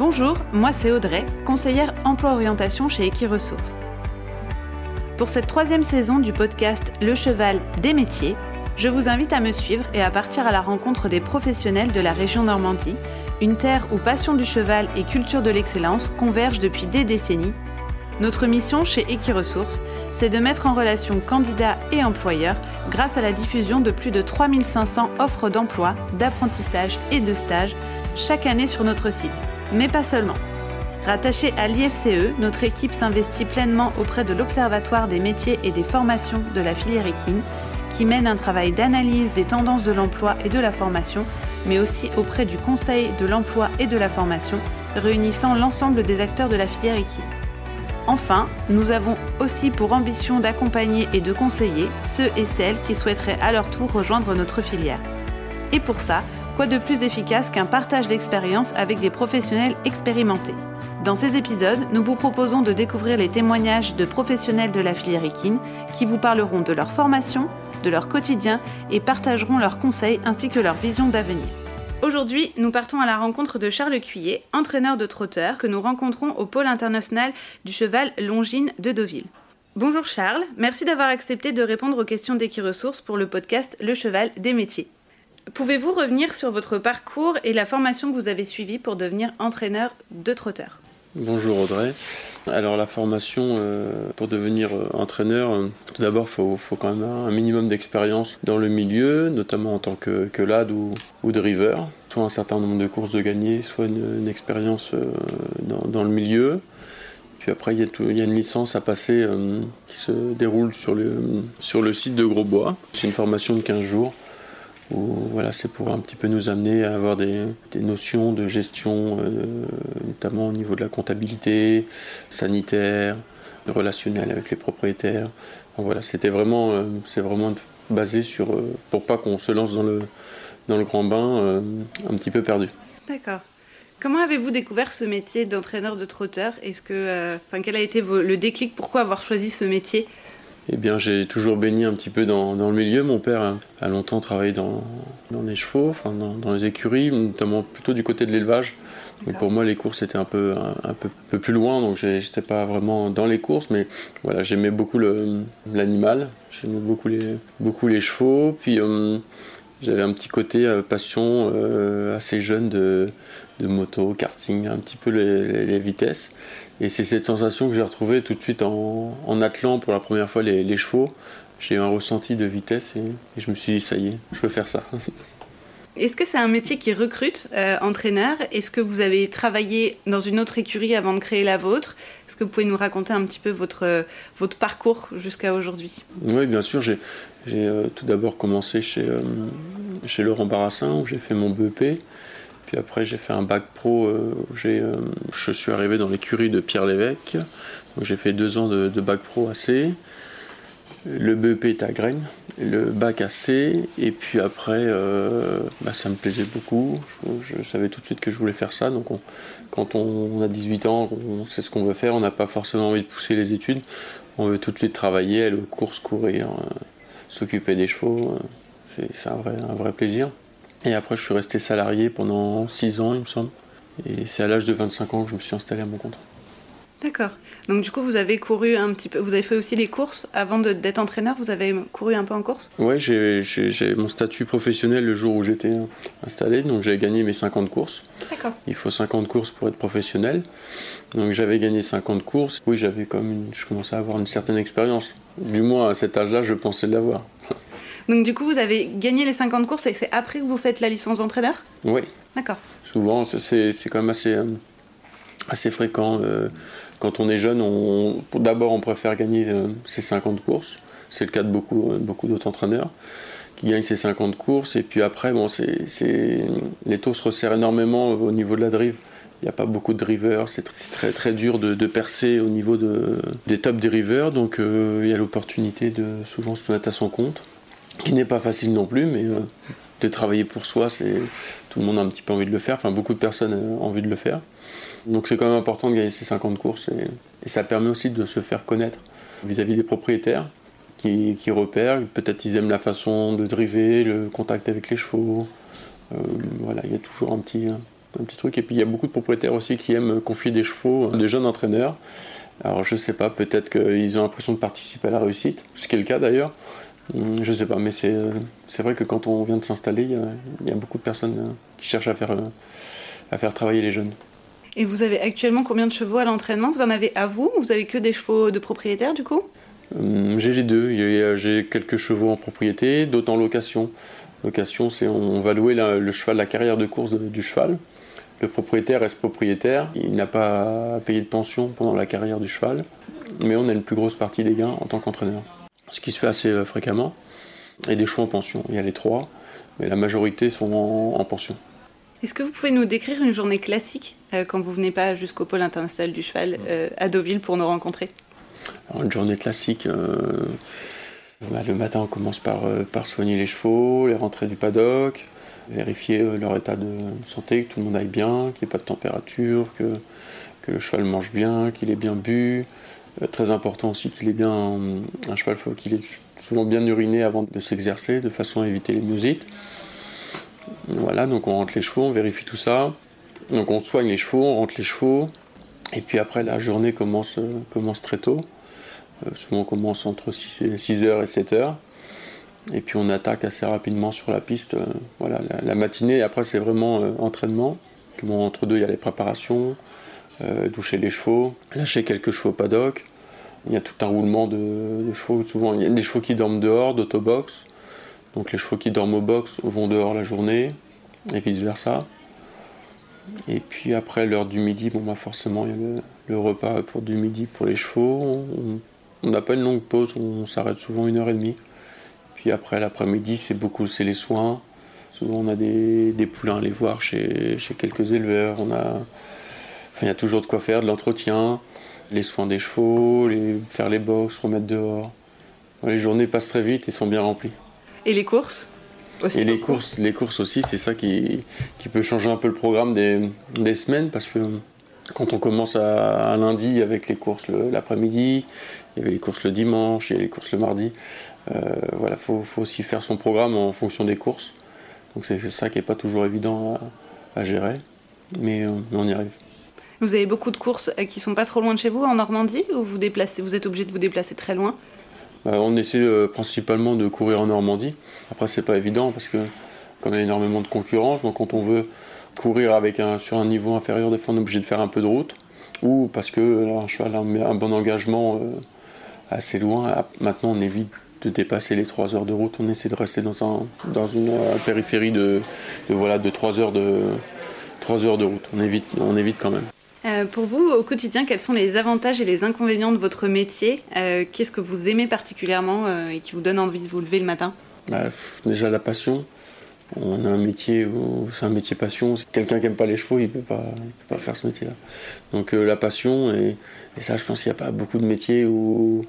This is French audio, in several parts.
Bonjour, moi c'est Audrey, conseillère emploi-orientation chez Equiresources. Pour cette troisième saison du podcast Le cheval des métiers, je vous invite à me suivre et à partir à la rencontre des professionnels de la région Normandie, une terre où passion du cheval et culture de l'excellence convergent depuis des décennies. Notre mission chez Equiresources, c'est de mettre en relation candidats et employeurs grâce à la diffusion de plus de 3500 offres d'emploi, d'apprentissage et de stage chaque année sur notre site. Mais pas seulement. Rattachée à l'IFCE, notre équipe s'investit pleinement auprès de l'Observatoire des métiers et des formations de la filière équine, qui mène un travail d'analyse des tendances de l'emploi et de la formation, mais aussi auprès du Conseil de l'emploi et de la formation, réunissant l'ensemble des acteurs de la filière équine. Enfin, nous avons aussi pour ambition d'accompagner et de conseiller ceux et celles qui souhaiteraient à leur tour rejoindre notre filière. Et pour ça, quoi de plus efficace qu'un partage d'expérience avec des professionnels expérimentés Dans ces épisodes, nous vous proposons de découvrir les témoignages de professionnels de la filière équine qui vous parleront de leur formation, de leur quotidien et partageront leurs conseils ainsi que leur vision d'avenir. Aujourd'hui, nous partons à la rencontre de Charles Cuillet, entraîneur de trotteurs, que nous rencontrons au pôle international du cheval Longines de Deauville. Bonjour Charles, merci d'avoir accepté de répondre aux questions d'Equiresources pour le podcast Le cheval des métiers. Pouvez-vous revenir sur votre parcours et la formation que vous avez suivie pour devenir entraîneur de trotteurs Bonjour Audrey. Alors la formation euh, pour devenir euh, entraîneur, euh, tout d'abord il faut, quand même un minimum d'expérience dans le milieu, notamment en tant que, que lad ou, ou driver. Soit un certain nombre de courses de gagner, soit une, expérience dans, le milieu. Puis après, il y, y a une licence à passer qui se déroule sur le, sur le site de Grosbois. C'est une formation de 15 jours voilà, c'est pour un petit peu nous amener à avoir des, notions de gestion, euh, notamment au niveau de la comptabilité, sanitaire, relationnel avec les propriétaires. voilà, c'était vraiment, euh, c'est vraiment basé sur, euh, pour pas qu'on se lance dans le, dans le grand bain un petit peu perdu. D'accord. Comment avez-vous découvert ce métier d'entraîneur de trotteur? Est-ce que, enfin, quel a été le déclic? Pourquoi avoir choisi ce métier? Eh bien, j'ai toujours baigné un petit peu dans, le milieu. Mon père a, longtemps travaillé dans, les chevaux, enfin dans, les écuries, notamment plutôt du côté de l'élevage. Pour moi, les courses étaient un peu, un, peu, plus loin, donc j'étais pas vraiment dans les courses, mais voilà, j'aimais beaucoup l'animal, j'aimais beaucoup les, beaucoup les chevaux. Puis euh, j'avais un petit côté euh, passion euh, assez jeune de, de, moto, karting, un petit peu les vitesses. Et c'est cette sensation que j'ai retrouvée tout de suite en, en, attelant pour la première fois les, chevaux. J'ai eu un ressenti de vitesse et, je me suis dit, ça y est, je peux faire ça. Est-ce que c'est un métier qui recrute euh, entraîneur? Est-ce que vous avez travaillé dans une autre écurie avant de créer la vôtre? Est-ce que vous pouvez nous raconter un petit peu votre, votre parcours jusqu'à aujourd'hui? Oui, bien sûr. J'ai euh, tout d'abord commencé chez, euh, chez Laurent Barassin où j'ai fait mon BEP. Puis après, j'ai fait un bac pro. Euh, euh, je suis arrivé dans l'écurie de Pierre Lévesque. J'ai fait deux ans de, bac pro à C. Le BEP est à Graines, le bac à C. Et puis après, euh, bah, ça me plaisait beaucoup. Je, savais tout de suite que je voulais faire ça. Donc quand on, a 18 ans, on sait ce qu'on veut faire. On n'a pas forcément envie de pousser les études. On veut tout de suite travailler, aller aux courses, courir, s'occuper des chevaux. C'est un un vrai plaisir. Et après, je suis resté salarié pendant 6 ans, il me semble. Et c'est à l'âge de 25 ans que je me suis installé à mon compte. D'accord. Donc du coup, vous avez couru un petit peu, vous avez fait aussi les courses avant d'être entraîneur, vous avez couru un peu en course? Oui, j'ai mon statut professionnel le jour où j'étais installé, donc j'ai gagné mes 50 courses. D'accord. Il faut 50 courses pour être professionnel. Donc j'avais gagné 50 courses. Oui, j'avais comme une, je commençais à avoir une certaine expérience. Du moins à cet âge-là, je pensais l'avoir. Donc du coup, vous avez gagné les 50 courses et c'est après que vous faites la licence d'entraîneur? Oui. D'accord. Souvent, c'est quand même assez, euh, assez fréquent. Euh, quand on est jeune, on, d'abord on préfère gagner euh, ces 50 courses. C'est le cas de beaucoup, beaucoup d'autres entraîneurs qui gagnent ces 50 courses. Et puis après, bon, c'est, les taux se resserrent énormément au niveau de la drive. Il n'y a pas beaucoup de drivers, c'est très, très dur de, percer au niveau de, des top drivers, donc il y a l'opportunité de souvent se mettre à son compte qui n'est pas facile non plus, mais euh, de travailler pour soi, c'est tout le monde a un petit peu envie de le faire, enfin beaucoup de personnes ont envie de le faire. Donc c'est quand même important de gagner ces 50 courses et, ça permet aussi de se faire connaître vis-à-vis des propriétaires qui, repèrent, peut-être ils aiment la façon de driver, le contact avec les chevaux. Euh, voilà, il y a toujours un petit, un petit truc. Et puis il y a beaucoup de propriétaires aussi qui aiment confier des chevaux, des jeunes entraîneurs. Alors je sais pas, peut-être qu'ils ont l'impression de participer à la réussite, ce qui est le cas d'ailleurs. Hum, je sais pas, mais c'est vrai que quand on vient de s'installer, il y, a beaucoup de personnes qui cherchent à faire, à faire travailler les jeunes. Et vous avez actuellement combien de chevaux à l'entraînement? Vous en avez à vous? Vous avez que des chevaux de propriétaires du coup? Hum, J'ai les deux. J'ai quelques chevaux en propriété, d'autres en location. Location, c'est on va louer le cheval, la carrière de course du cheval. Le propriétaire reste propriétaire, il n'a pas à payer de pension pendant la carrière du cheval, mais on a une plus grosse partie des gains en tant qu'entraîneur. Ce qui se fait assez euh, fréquemment. Et des chevaux en pension. Il y a les trois, mais la majorité sont en pension. Est-ce que vous pouvez nous décrire une journée classique euh, quand vous venez pas jusqu'au pôle international du cheval euh, à Deauville pour nous rencontrer? Une journée classique, euh, bah, le matin on commence par, par soigner les chevaux, les rentrer du paddock, vérifier leur état de santé, que tout le monde aille bien, qu'il n'y ait pas de température, que, que le cheval mange bien, qu'il ait bien bu. Très important aussi qu'il ait bien un cheval, faut qu'il ait souvent bien uriné avant de s'exercer, de façon à éviter les myosites. Voilà, donc on rentre les chevaux, on vérifie tout ça. Donc on soigne les chevaux, on rentre les chevaux. Et puis après, la journée commence, euh, commence très tôt. Euh, souvent on commence entre 6 6h et 7h. Et puis on attaque assez rapidement sur la piste. Euh, voilà, la, matinée, après c'est vraiment entraînement. entre deux, il y a les préparations, doucher les chevaux, lâcher quelques chevaux au paddock. Il y a tout un roulement de, chevaux. Souvent, il y a des chevaux qui dorment dehors, d'autobox. Donc les chevaux qui dorment au box vont dehors la journée et vice versa. Et puis après l'heure du midi, bon bah forcément il y a le, repas pour du midi pour les chevaux. On n'a pas une longue pause, on s'arrête souvent une heure et demie. Puis après l'après-midi c'est beaucoup c'est les soins. Souvent on a des, poulains à aller voir chez, quelques éleveurs. On a, il y a toujours de quoi faire, de l'entretien, les soins des chevaux, les, faire les box, remettre dehors. Les journées passent très vite et sont bien remplies. Et les courses aussi Et les courses, les courses aussi, c'est ça qui, qui, peut changer un peu le programme des, des semaines parce que quand on commence à, lundi avec les courses l'après-midi, il y avait les courses le dimanche, il y a les courses le mardi. Euh, voilà, faut, faut, aussi faire son programme en fonction des courses. Donc c'est ça qui n'est pas toujours évident à, gérer, mais euh, on y arrive. Vous avez beaucoup de courses euh, qui sont pas trop loin de chez vous en Normandie ou vous déplacez, vous êtes obligé de vous déplacer très loin? Euh, on essaie euh, principalement de courir en Normandie. Après, c'est pas évident parce que y a énormément de concurrence, donc quand on veut courir sur un niveau inférieur, des fois on est obligé de faire un peu de route, ou parce que un cheval a un, bon engagement assez loin. Ah, maintenant, on évite de dépasser les 3 heures de route. On essaie de rester dans, un, dans une périphérie de, voilà, de 3 heures de, 3 heures de route. On évite, on évite quand même. Euh, pour vous, au quotidien, quels sont les avantages et les inconvénients de votre métier euh, Qu'est-ce que vous aimez particulièrement euh, et qui vous donne envie de vous lever le matin? Bah, Déjà la passion. On a un métier où c'est un métier passion. Quelqu'un qui n'aime pas les chevaux, il ne peut, pas, faire ce métier-là. Donc la passion, et, ça je pense qu'il n'y a pas beaucoup de métiers où,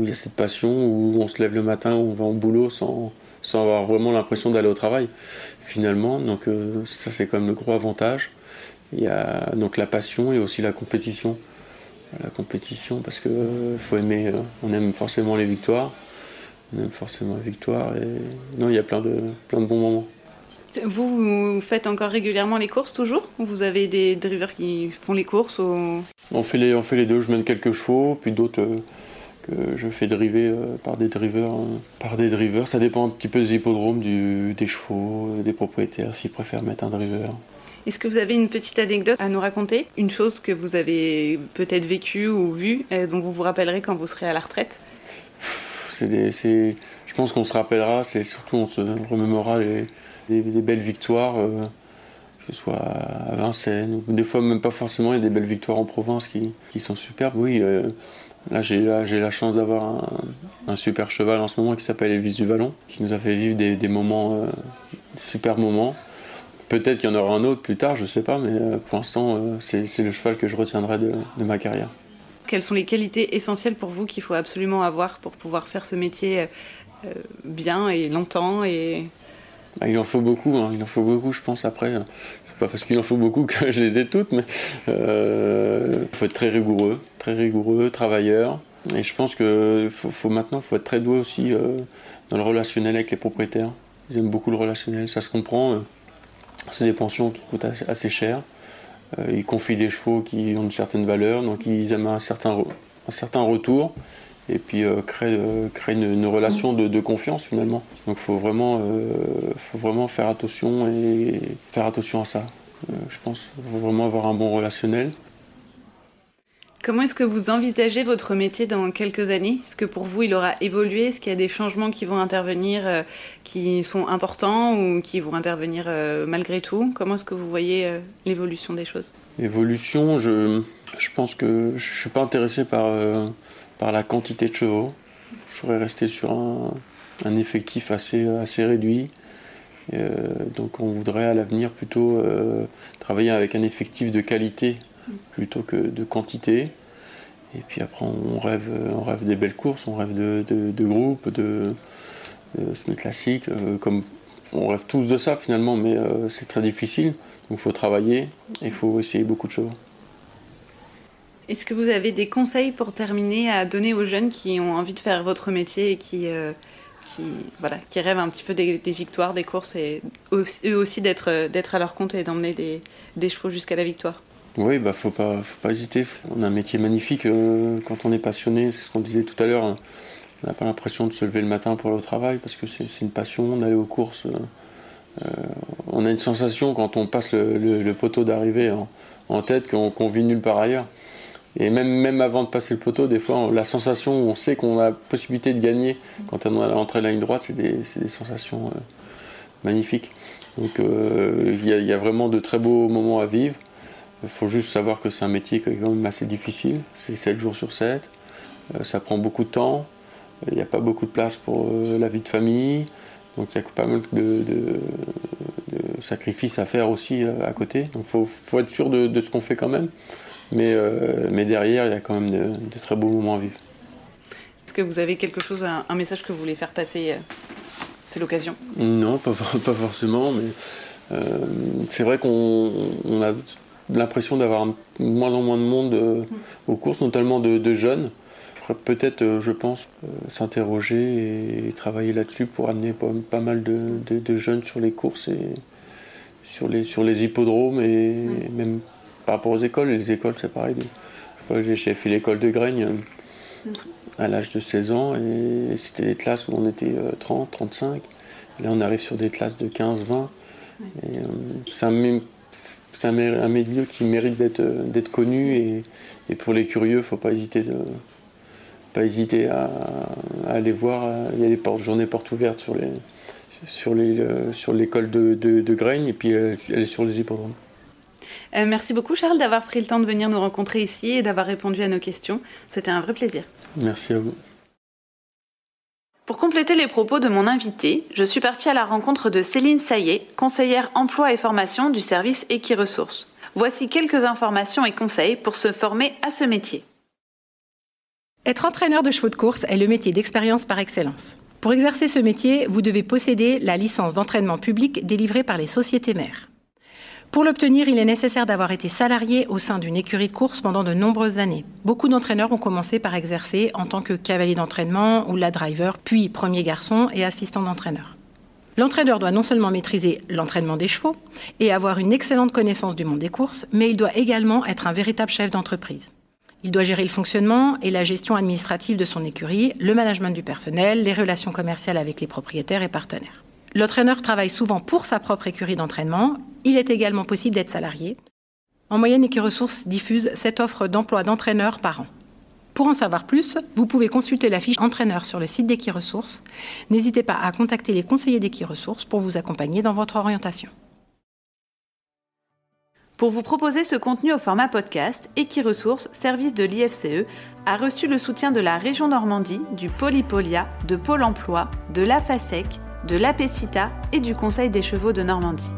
il y a cette passion, où on se lève le matin, où on va au boulot sans, sans avoir vraiment l'impression d'aller au travail, finalement. Donc ça c'est quand même le gros avantage. Il y a donc la passion et aussi la compétition. La compétition parce que euh, faut aimer, euh, on aime forcément les victoires. On aime forcément les victoires et non, il y a plein de, plein de bons moments. Vous, vous faites encore régulièrement les courses toujours? Ou vous avez des drivers qui font les courses on, fait les, on fait les deux, je mène quelques chevaux, puis d'autres euh, que je fais driver par des drivers. par des drivers. Ça dépend un petit peu des hippodromes, du, des chevaux, des propriétaires, s'ils préfèrent mettre un driver. Est-ce que vous avez une petite anecdote à nous raconter? Une chose que vous avez peut-être vécue ou vue, euh, dont vous vous rappellerez quand vous serez à la retraite? C'est Je pense qu'on se rappellera, c'est surtout on se remémorera les, belles victoires, euh, que ce soit à Vincennes, ou des fois même pas forcément, il y a des belles victoires en province qui, sont superbes. Oui, euh, là j'ai la chance d'avoir un, super cheval en ce moment qui s'appelle Elvis du Vallon, qui nous a fait vivre des, des moments, super moments. Peut-être qu'il y en aura un autre plus tard, je ne sais pas, mais euh, pour l'instant, euh, c'est le cheval que je retiendrai de, ma carrière. Quelles sont les qualités essentielles pour vous qu'il faut absolument avoir pour pouvoir faire ce métier euh, bien et longtemps et... Bah, il en faut beaucoup, hein. il en faut beaucoup, je pense. Après, c'est pas parce qu'il en faut beaucoup que je les ai toutes, mais il faut être très rigoureux, très rigoureux, travailleur. Et je pense que faut, faut maintenant, faut être très doué aussi dans le relationnel avec les propriétaires. Ils aiment beaucoup le relationnel, ça se comprend c'est des pensions qui coûtent assez cher. ils confient des chevaux qui ont une certaine valeur, donc ils aiment un certain, un certain retour et puis créer, créer une, relation de, confiance finalement. Donc il faut vraiment, faire attention et faire attention à ça. je pense faut vraiment avoir un bon relationnel. Comment est-ce que vous envisagez votre métier dans quelques années? Est-ce que pour vous, il aura évolué? Est-ce qu'il y a des changements qui vont intervenir euh, qui sont importants ou qui vont intervenir euh, malgré tout? Comment est-ce que vous voyez euh, l'évolution des choses? L'évolution, je, je pense que je ne suis pas intéressé par, par la quantité de chevaux. Je voudrais rester sur un, un effectif assez, assez réduit. donc on voudrait à l'avenir plutôt travailler avec un effectif de qualité plutôt que de quantité. Et puis après, on rêve, on rêve des belles courses, on rêve de, de, groupes, de, semi classiques. Euh, comme on rêve tous de ça finalement, mais euh, c'est très difficile. Donc il faut travailler et il faut essayer beaucoup de choses. Est-ce que vous avez des conseils pour terminer à donner aux jeunes qui ont envie de faire votre métier et qui, euh, qui, voilà, qui rêvent un petit peu des, victoires, des courses et eux aussi d'être à leur compte et d'emmener des chevaux jusqu'à la victoire? Oui, bah faut pas, faut pas hésiter. On a un métier magnifique euh, quand on est passionné. C'est ce qu'on disait tout à l'heure. On n'a pas l'impression de se lever le matin pour aller au travail parce que c'est une passion d'aller aux courses. Euh, on a une sensation quand on passe le, poteau d'arrivée en, tête qu'on vit nulle part ailleurs. Et même, même avant de passer le poteau, des fois, la sensation où on sait qu'on a la possibilité de gagner quand on est à l'entrée de la ligne droite, c'est des, des, sensations euh, magnifiques. Donc il y, a vraiment de très beaux moments à vivre. Il faut juste savoir que c'est un métier qui est quand même assez difficile. C'est 7 jours sur 7. Euh, ça prend beaucoup de temps. Il n'y a pas beaucoup de place pour euh, la vie de famille. Donc il y a pas mal de, sacrifices à faire aussi euh, à côté. Donc il faut, être sûr de, ce qu'on fait quand même. Mais, mais derrière, il y a quand même de, très beaux moments à vivre. Est-ce que vous avez quelque chose, un, message que vous voulez faire passer C'est l'occasion? Non, pas, pas, forcément. Mais c'est vrai qu'on a l'impression d'avoir moins en moins de monde euh, aux courses, notamment de, jeunes. Il faudrait peut-être, euh, je pense, euh, s'interroger et, travailler là-dessus pour amener pas, mal de, jeunes sur les courses et sur les, sur les hippodromes et même par rapport aux écoles. les écoles, c'est pareil. J'ai fait l'école de Graigne à l'âge de 16 ans et c'était des classes où on était 30, 35. Là, on arrive sur des classes de 15, 20. Et, ça c'est un, milieu qui mérite d'être euh, connu et, pour les curieux, il ne faut pas hésiter, de, pas hésiter à, aller voir. Il y a des journées portes ouvertes sur les sur les euh, sur l'école de, de, Graigne et puis elle, est sur les hippodromes. Euh, merci beaucoup Charles d'avoir pris le temps de venir nous rencontrer ici et d'avoir répondu à nos questions. C'était un vrai plaisir. Merci à vous. Pour compléter les propos de mon invité, je suis partie à la rencontre de Céline Saillet, conseillère emploi et formation du service Equiresources. Voici quelques informations et conseils pour se former à ce métier. Être entraîneur de chevaux de course est le métier d'expérience par excellence. Pour exercer ce métier, vous devez posséder la licence d'entraînement public délivrée par les sociétés mères. Pour l'obtenir, il est nécessaire d'avoir été salarié au sein d'une écurie de course pendant de nombreuses années. Beaucoup d'entraîneurs ont commencé par exercer en tant que cavalier d'entraînement ou la driver, puis premier garçon et assistant d'entraîneur. L'entraîneur doit non seulement maîtriser l'entraînement des chevaux et avoir une excellente connaissance du monde des courses, mais il doit également être un véritable chef d'entreprise. Il doit gérer le fonctionnement et la gestion administrative de son écurie, le management du personnel, les relations commerciales avec les propriétaires et partenaires. L'entraîneur travaille souvent pour sa propre écurie d'entraînement. Il est également possible d'être salarié. En moyenne, Equiresources diffuse cette offre d'emploi d'entraîneur par an. Pour en savoir plus, vous pouvez consulter la fiche entraîneur sur le site d'Equiresources. N'hésitez pas à contacter les conseillers d'Equiresources pour vous accompagner dans votre orientation. Pour vous proposer ce contenu au format podcast, Equiresources, service de l'IFCE, a reçu le soutien de la région Normandie, du Polypolia, de Pôle emploi, de l'AFASEC, de l'APECITA et du Conseil des chevaux de Normandie.